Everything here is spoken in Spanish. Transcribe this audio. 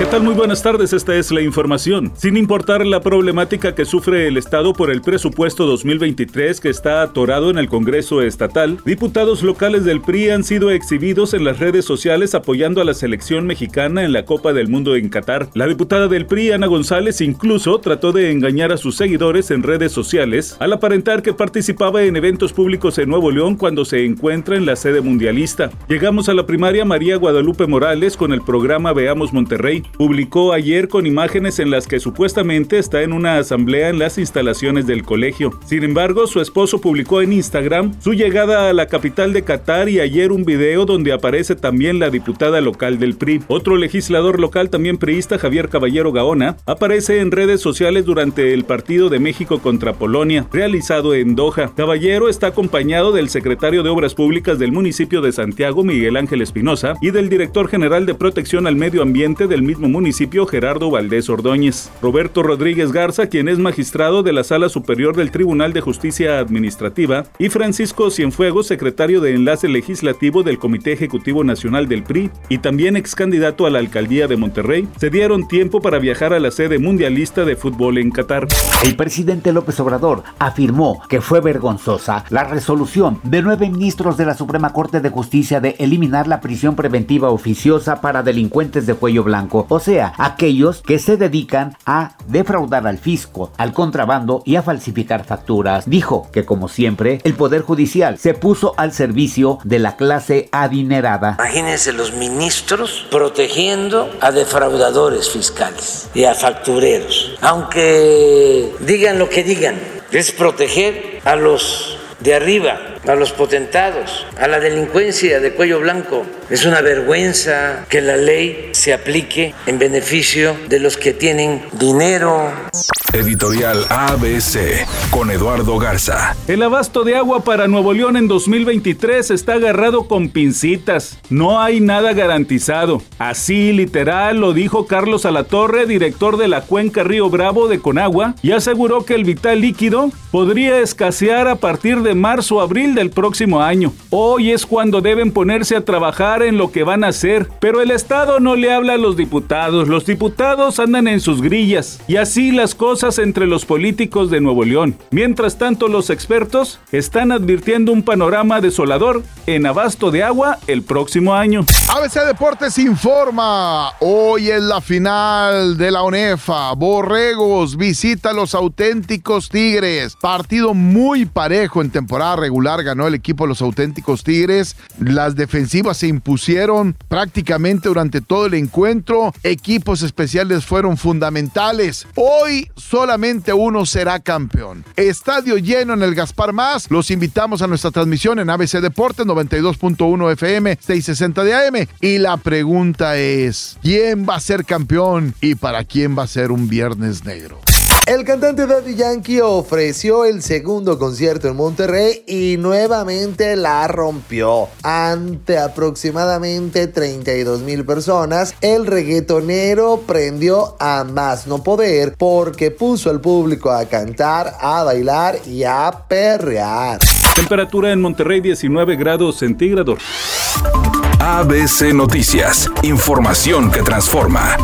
¿Qué tal? Muy buenas tardes, esta es la información. Sin importar la problemática que sufre el Estado por el presupuesto 2023 que está atorado en el Congreso Estatal, diputados locales del PRI han sido exhibidos en las redes sociales apoyando a la selección mexicana en la Copa del Mundo en Qatar. La diputada del PRI, Ana González, incluso trató de engañar a sus seguidores en redes sociales al aparentar que participaba en eventos públicos en Nuevo León cuando se encuentra en la sede mundialista. Llegamos a la primaria María Guadalupe Morales con el programa Veamos Monterrey publicó ayer con imágenes en las que supuestamente está en una asamblea en las instalaciones del colegio. Sin embargo, su esposo publicó en Instagram su llegada a la capital de Qatar y ayer un video donde aparece también la diputada local del PRI. Otro legislador local también priista, Javier Caballero Gaona, aparece en redes sociales durante el partido de México contra Polonia, realizado en Doha. Caballero está acompañado del secretario de Obras Públicas del municipio de Santiago, Miguel Ángel Espinosa, y del director general de Protección al Medio Ambiente del mismo municipio Gerardo Valdés Ordóñez. Roberto Rodríguez Garza, quien es magistrado de la Sala Superior del Tribunal de Justicia Administrativa, y Francisco Cienfuegos, secretario de Enlace Legislativo del Comité Ejecutivo Nacional del PRI y también ex candidato a la alcaldía de Monterrey, se dieron tiempo para viajar a la sede mundialista de fútbol en Qatar. El presidente López Obrador afirmó que fue vergonzosa la resolución de nueve ministros de la Suprema Corte de Justicia de eliminar la prisión preventiva oficiosa para delincuentes de cuello blanco, o sea, aquellos que se dedican a defraudar al fisco, al contrabando y a falsificar facturas. Dijo que como siempre, el Poder Judicial se puso al servicio de la clase adinerada. Imagínense los ministros protegiendo a defraudadores fiscales y a factureros. Aunque digan lo que digan, es proteger a los de arriba, a los potentados, a la delincuencia de cuello blanco. Es una vergüenza que la ley se aplique en beneficio de los que tienen dinero. Editorial ABC con Eduardo Garza. El abasto de agua para Nuevo León en 2023 está agarrado con pincitas. No hay nada garantizado. Así literal lo dijo Carlos Alatorre, director de la cuenca Río Bravo de Conagua, y aseguró que el vital líquido podría escasear a partir de marzo o abril del próximo año. Hoy es cuando deben ponerse a trabajar en lo que van a hacer, pero el Estado no le habla a los diputados. Los diputados andan en sus grillas y así las entre los políticos de Nuevo León. Mientras tanto, los expertos están advirtiendo un panorama desolador en abasto de agua el próximo año. ABC Deportes informa. Hoy es la final de la ONEFA. Borregos visita a los auténticos Tigres. Partido muy parejo en temporada regular. Ganó el equipo de los auténticos Tigres. Las defensivas se impusieron prácticamente durante todo el encuentro. Equipos especiales fueron fundamentales. Hoy solamente uno será campeón. Estadio lleno en el Gaspar Más. Los invitamos a nuestra transmisión en ABC Deportes 92.1 FM 660 de AM. Y la pregunta es, ¿quién va a ser campeón y para quién va a ser un viernes negro? El cantante Daddy Yankee ofreció el segundo concierto en Monterrey y nuevamente la rompió. Ante aproximadamente 32 mil personas, el reggaetonero prendió a más no poder porque puso al público a cantar, a bailar y a perrear. Temperatura en Monterrey 19 grados centígrados. ABC Noticias, información que transforma.